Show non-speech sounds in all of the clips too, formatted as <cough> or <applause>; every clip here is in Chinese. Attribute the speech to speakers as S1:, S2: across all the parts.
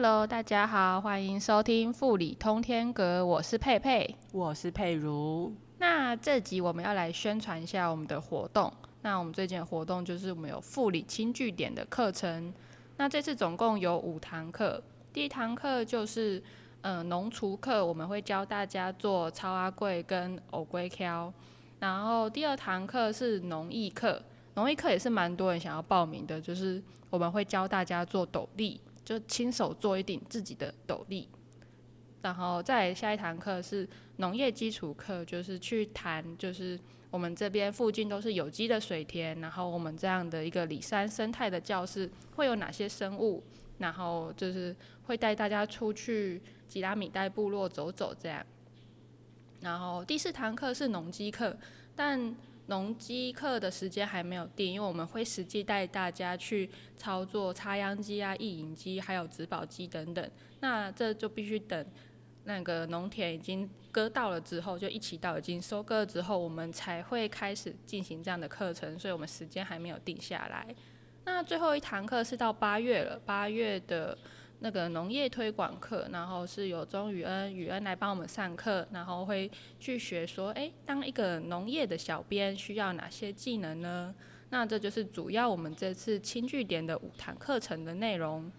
S1: Hello，大家好，欢迎收听富里通天阁，我是佩佩，
S2: 我是佩如。
S1: 那这集我们要来宣传一下我们的活动。那我们最近的活动就是我们有富里轻据点的课程。那这次总共有五堂课，第一堂课就是嗯农厨课，我们会教大家做超阿贵跟藕龟挑。然后第二堂课是农艺课，农艺课也是蛮多人想要报名的，就是我们会教大家做斗笠。就亲手做一顶自己的斗笠，然后再下一堂课是农业基础课，就是去谈，就是我们这边附近都是有机的水田，然后我们这样的一个里山生态的教室会有哪些生物，然后就是会带大家出去吉拉米代部落走走这样。然后第四堂课是农机课，但农机课的时间还没有定，因为我们会实际带大家去操作插秧机啊、育引机，还有植保机等等。那这就必须等那个农田已经割到了之后，就一起到已经收割了之后，我们才会开始进行这样的课程。所以我们时间还没有定下来。那最后一堂课是到八月了，八月的。那个农业推广课，然后是由钟宇恩宇恩来帮我们上课，然后会去学说，哎，当一个农业的小编需要哪些技能呢？那这就是主要我们这次轻据点的五堂课程的内容。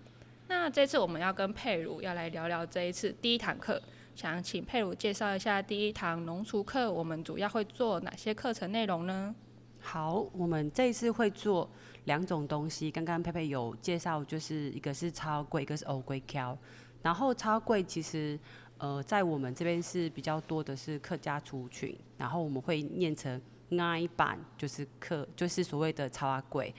S1: 那这次我们要跟佩如要来聊聊这一次第一堂课，想请佩如介绍一下第一堂农厨课，我们主要会做哪些课程内容呢？
S2: 好，我们这一次会做。两种东西，刚刚佩佩有介绍，就是一个是超贵，一个是欧贵挑。然后超贵其实，呃，在我们这边是比较多的是客家族群，然后我们会念成 I 版，就是客，就是所谓的超阿贵。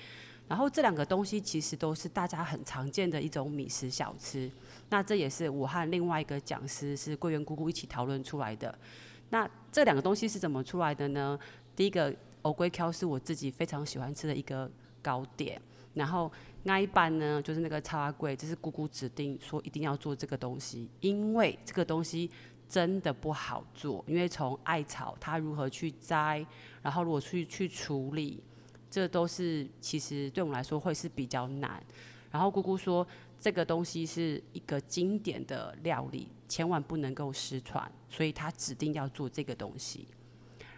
S2: 然后这两个东西其实都是大家很常见的一种米食小吃。那这也是我和另外一个讲师是桂圆姑姑一起讨论出来的。那这两个东西是怎么出来的呢？第一个欧龟挑是我自己非常喜欢吃的一个。糕点，然后那一半呢，就是那个超阿贵，就是姑姑指定说一定要做这个东西，因为这个东西真的不好做，因为从艾草它如何去摘，然后如果去去处理，这都是其实对我们来说会是比较难。然后姑姑说这个东西是一个经典的料理，千万不能够失传，所以他指定要做这个东西。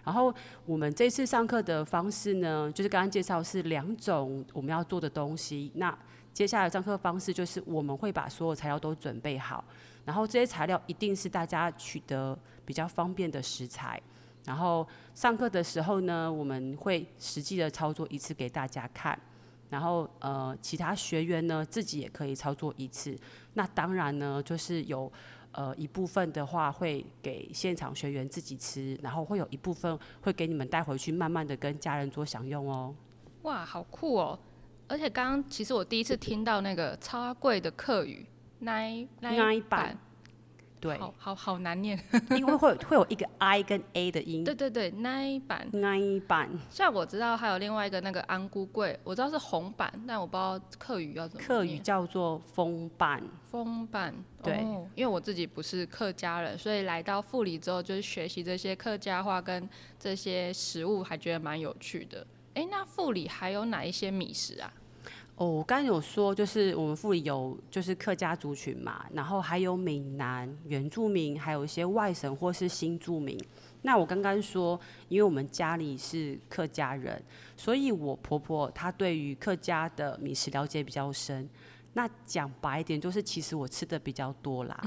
S2: 然后我们这次上课的方式呢，就是刚刚介绍是两种我们要做的东西。那接下来上课方式就是我们会把所有材料都准备好，然后这些材料一定是大家取得比较方便的食材。然后上课的时候呢，我们会实际的操作一次给大家看，然后呃其他学员呢自己也可以操作一次。那当然呢，就是有。呃，一部分的话会给现场学员自己吃，然后会有一部分会给你们带回去，慢慢的跟家人做享用哦。
S1: 哇，好酷哦！而且刚刚其实我第一次听到那个超贵的客语，那那一版。
S2: 对，
S1: 好好好难念，<laughs>
S2: 因为会会有一个 i 跟 a 的音。
S1: 对对对，那一版，
S2: 那一版。
S1: 像我知道还有另外一个那个安菇桂，我知道是红版，但我不知道客语要怎么。
S2: 客语叫做风版。
S1: 风版，
S2: 对，
S1: 因为我自己不是客家人，所以来到富里之后，就是学习这些客家话跟这些食物，还觉得蛮有趣的。哎，那富里还有哪一些米食啊？
S2: 哦，我刚刚有说，就是我们富里有就是客家族群嘛，然后还有闽南原住民，还有一些外省或是新住民。那我刚刚说，因为我们家里是客家人，所以我婆婆她对于客家的米食了解比较深。那讲白一点，就是其实我吃的比较多啦。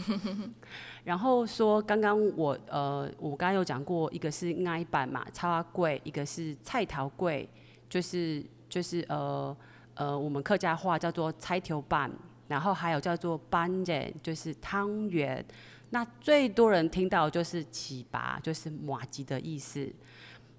S2: <laughs> 然后说刚刚我呃，我刚刚有讲过，一个是爱板嘛，超阿贵；一个是菜桃贵，就是就是呃。呃，我们客家话叫做菜头板，然后还有叫做班人，就是汤圆。那最多人听到就是起拔，就是马吉的意思。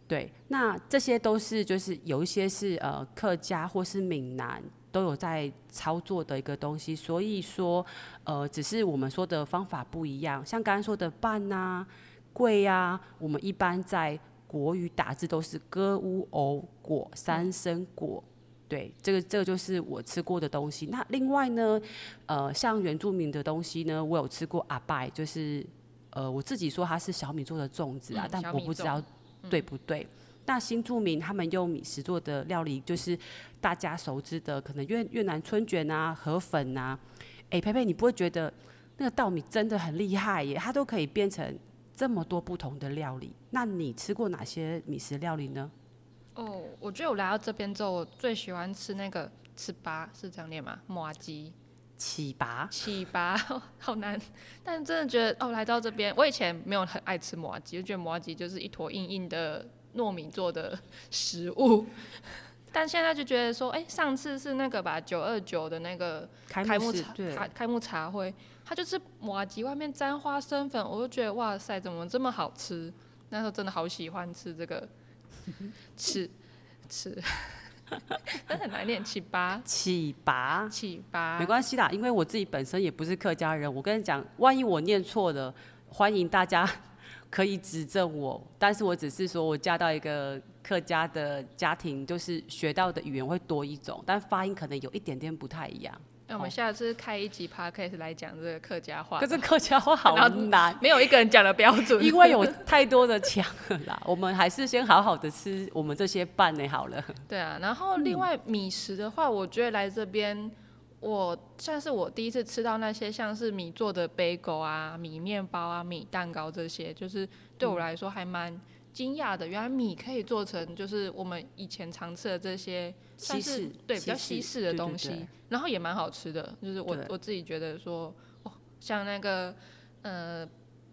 S2: 对，那这些都是就是有一些是呃客家或是闽南都有在操作的一个东西，所以说呃只是我们说的方法不一样。像刚刚说的拌啊、贵啊，我们一般在国语打字都是歌乌偶果三声果。对，这个这个就是我吃过的东西。那另外呢，呃，像原住民的东西呢，我有吃过阿拜，就是呃，我自己说它是小米做的粽子啊，但我不知道对不对。那新住民他们用米食做的料理，就是大家熟知的，可能越越南春卷啊、河粉啊。哎、佩佩，你不会觉得那个稻米真的很厉害耶？它都可以变成这么多不同的料理。那你吃过哪些米食料理呢？
S1: 哦，我觉得我来到这边之后，我最喜欢吃那个糍粑，是这样念吗？麻鸡。
S2: 起拔，
S1: 糍粑 <laughs> 好难，但真的觉得哦，来到这边，我以前没有很爱吃麻吉，就觉得麻吉就是一坨硬硬的糯米做的食物，<laughs> 但现在就觉得说，哎、上次是那个吧，九二九的那个
S2: 开
S1: 开幕茶
S2: 幕式对，
S1: 开开幕茶会，它就是麻吉外面沾花生粉，我就觉得哇塞，怎么这么好吃？那时候真的好喜欢吃这个，<laughs> 吃吃，但很难念起拔，
S2: 起拔。
S1: 起拔，
S2: 没关系啦，因为我自己本身也不是客家人，我跟你讲，万一我念错了，欢迎大家 <laughs> 可以指正我。但是我只是说我嫁到一个客家的家庭，就是学到的语言会多一种，但发音可能有一点点不太一样。
S1: 那我们下次开一集 podcast 来讲这个客家话，
S2: 可是客家话好难，
S1: 没有一个人讲的标准，
S2: 因为有太多的腔了啦。<laughs> 我们还是先好好的吃我们这些饭呢好了。
S1: 对啊。然后另外米食的话，我觉得来这边，我算是我第一次吃到那些像是米做的 bagel 啊、米面包啊、米蛋糕这些，就是对我来说还蛮惊讶的。原来米可以做成就是我们以前常吃的这些算是
S2: 西式
S1: 对比较西式的东西，
S2: 对
S1: 然后也蛮好吃的。就是我我自己觉得说，哦，像那个呃。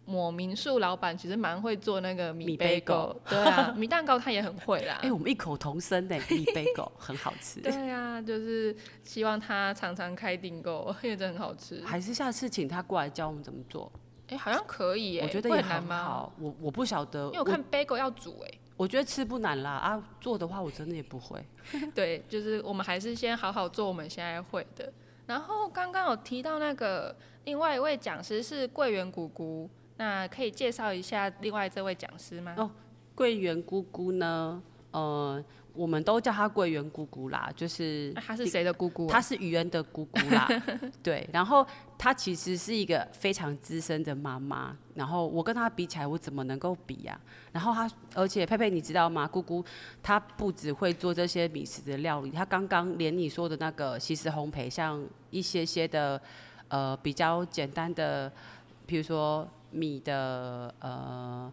S1: 某民宿老板其实蛮会做那个米
S2: 米 bagel，bagel
S1: 对啊，<laughs> 米蛋糕他也很会啦。
S2: 哎、我们异口同声呢，<laughs> 米贝狗很好吃。
S1: 对呀、就是希望他常常开订购，因为真的很好吃。
S2: 还是下次请他过来教我们怎么做，
S1: 哎、好像可以耶，
S2: 我觉得也
S1: 会很难吗？
S2: 很好。我我不晓得，
S1: 因为我看 bagel 要煮哎，
S2: 我觉得吃不难啦啊，做的话我真的也不会。<laughs>
S1: 对，就是我们还是先好好做我们现在会的。然后刚刚有提到那个另外一位讲师是桂圆姑姑，那可以介绍一下另外这位讲师吗？
S2: 哦桂圆姑姑呢，呃，我们都叫她桂圆姑姑啦，就是
S1: 那她是谁的姑姑、啊？
S2: 她是雨恩的姑姑啦，<laughs> 对。然后她其实是一个非常资深的妈妈，然后我跟她比起来，我怎么能够比呀、然后她，而且佩佩你知道吗？姑姑她不只会做这些米食的料理，她刚刚连你说的那个西式烘焙，像一些些的呃比较简单的，比如说米的呃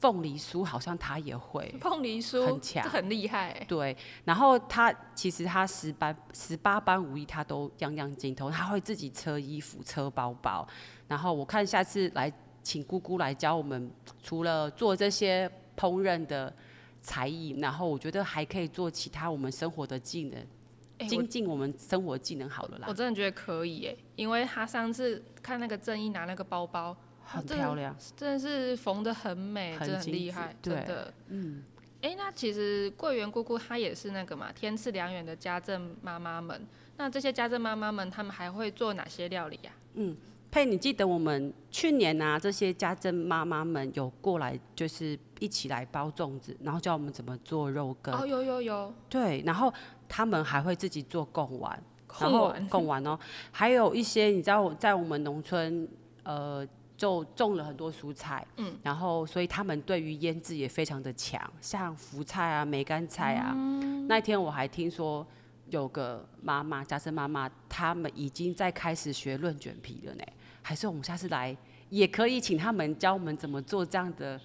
S2: 凤梨酥，好像他也会。
S1: 凤梨酥，
S2: 很强
S1: 很厉害欸。
S2: 对，然后他其实他十班十八般武艺他都样样精通，他会自己车衣服、车包包。然后我看下次来请姑姑来教我们，除了做这些烹饪的才艺，然后我觉得还可以做其他我们生活的技能，精进我们生活技能好了啦
S1: 我，真的觉得可以耶，因为他上次看那个正义拿那个包包，
S2: 很漂亮。
S1: 真的是缝的很美，
S2: 很
S1: 真的很厉害，
S2: 对
S1: 真的。
S2: 嗯，
S1: 哎、那其实桂圆姑姑她也是那个嘛，天赐良缘的家政妈妈们。那这些家政妈妈们，她们还会做哪些料理呀、嗯
S2: 佩，你记得我们去年啊，这些家政妈妈们有过来，就是一起来包粽子，然后教我们怎么做肉羹。
S1: 哦，有有有，
S2: 对，然后他们还会自己做贡丸，然后
S1: 贡丸
S2: 贡丸哦，还有一些你知道，在我们农村，呃，就种了很多蔬菜，嗯，然后所以他们对于腌制也非常的强，像福菜啊、梅干菜啊。
S1: 嗯
S2: 那天我还听说有个妈妈，家生妈妈，他们已经在开始学论卷皮了呢。还是我们下次来也可以请他们教我们怎么做这样的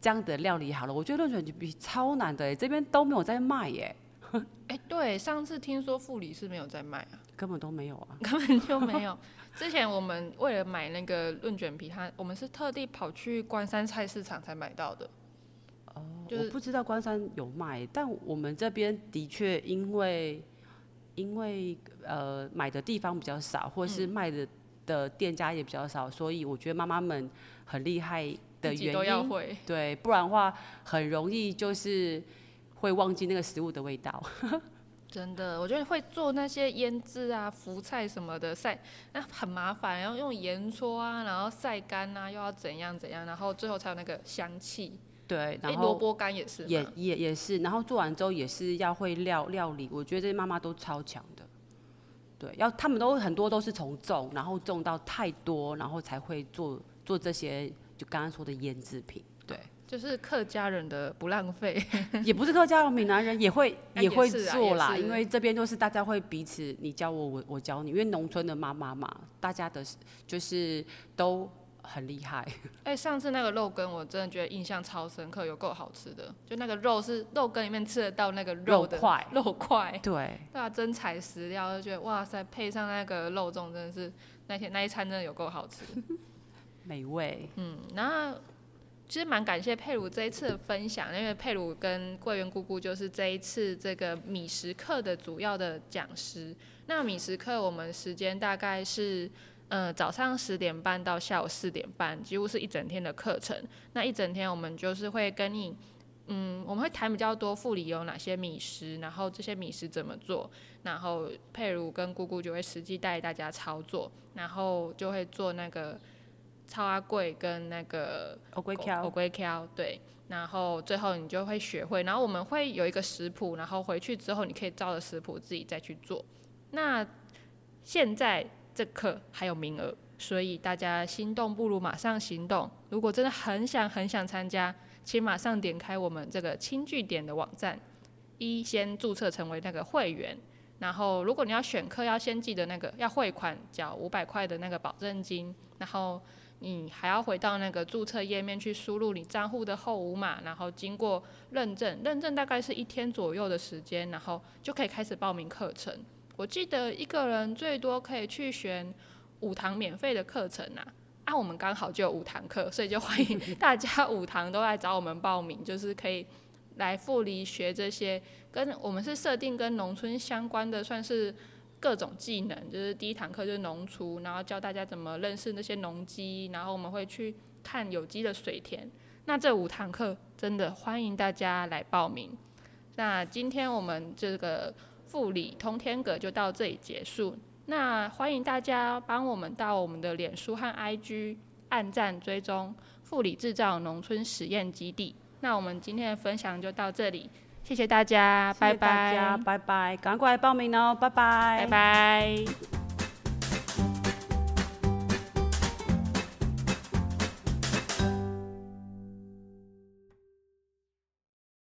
S2: 这样的料理好了。我觉得论卷皮超难的耶，这边都没有在卖耶。<laughs>
S1: 哎、对，上次听说富里是没有在卖啊，
S2: 根本都没有啊！<laughs>
S1: 根本就没有。之前我们为了买那个润卷皮，它我们是特地跑去关山菜市场才买到的。就是
S2: 我不知道关山有卖，但我们这边的确因为因为呃买的地方比较少，或是
S1: 嗯
S2: 卖的的店家也比较少，所以我觉得妈妈们很厉害的原因，
S1: 都要会，
S2: 对，不然的话很容易就是会忘记那个食物的味道。
S1: 真的，我觉得会做那些腌制啊、福菜什么的晒，那很麻烦，要用盐搓啊，然后晒干啊，又要怎样怎样，然后最后才有那个香气。
S2: 对，
S1: 哎，
S2: 然后
S1: 萝卜干也是
S2: 也？也也是，然后做完之后也是要会料料理，我觉得这些妈妈都超强的。对，要他们都很多都是从种，然后种到太多，然后才会做做这些就刚刚说的腌制品。对，
S1: 就是客家人的不浪费，<laughs> <laughs>
S2: 也不是客家人，闽南人也会
S1: 哎也
S2: 也会做啦，因为这边都是大家会彼此你教我，我我教你，因为农村的妈妈嘛，大家的就是都很厉害。<laughs>
S1: 哎、上次那个肉羹我真的觉得印象超深刻，有够好吃的，就那个肉是肉羹里面吃得到那个肉的
S2: 肉块
S1: 肉块，
S2: 对，
S1: 对啊，真材实料，就觉得哇塞，配上那个肉粽真的是那天那一餐真的有够好吃。
S2: 美味。
S1: 嗯，然后其实蛮感谢佩鲁这一次的分享，因为佩鲁跟桂圆姑姑就是这一次这个米食课的主要的讲师。那米食课我们时间大概是。呃，早上十点半到下午四点半，几乎是一整天的课程。那一整天我们就是会跟你，嗯，我们会谈比较多副理有哪些米食，然后这些米食怎么做，然后佩鲁跟姑姑就会实际带大家操作，然后就会做那个超阿贵跟那个
S2: 欧龟
S1: 狗
S2: 壳，
S1: 龟壳，对。然后最后你就会学会，然后我们会有一个食谱，然后回去之后你可以照着食谱自己再去做。那现在这课还有名额，所以大家心动不如马上行动。如果真的很想很想参加，请马上点开我们这个轻据点的网站，一先注册成为那个会员。然后，如果你要选课，要先记得那个要汇款缴五百块的那个保证金，然后你还要回到那个注册页面去输入你账户的后五码，然后经过认证，认证大概是一天左右的时间，然后就可以开始报名课程。我记得一个人最多可以去选五堂免费的课程啊，<laughs> 啊，我们刚好就有五堂课，所以就欢迎大家五堂都来找我们报名，就是可以来复离学这些跟我们是设定跟农村相关的，算是各种技能。就是第一堂课就是农厨，然后教大家怎么认识那些农机，然后我们会去看有机的水田。那这五堂课真的欢迎大家来报名。那今天我们这个富里通天阁就到这里结束。那欢迎大家帮我们到我们的脸书和 IG 按赞追踪富里制造农村实验基地。那我们今天的分享就到这里，谢谢大家，
S2: 拜拜大家，拜拜，赶快来报名哦，拜拜，
S1: 拜拜。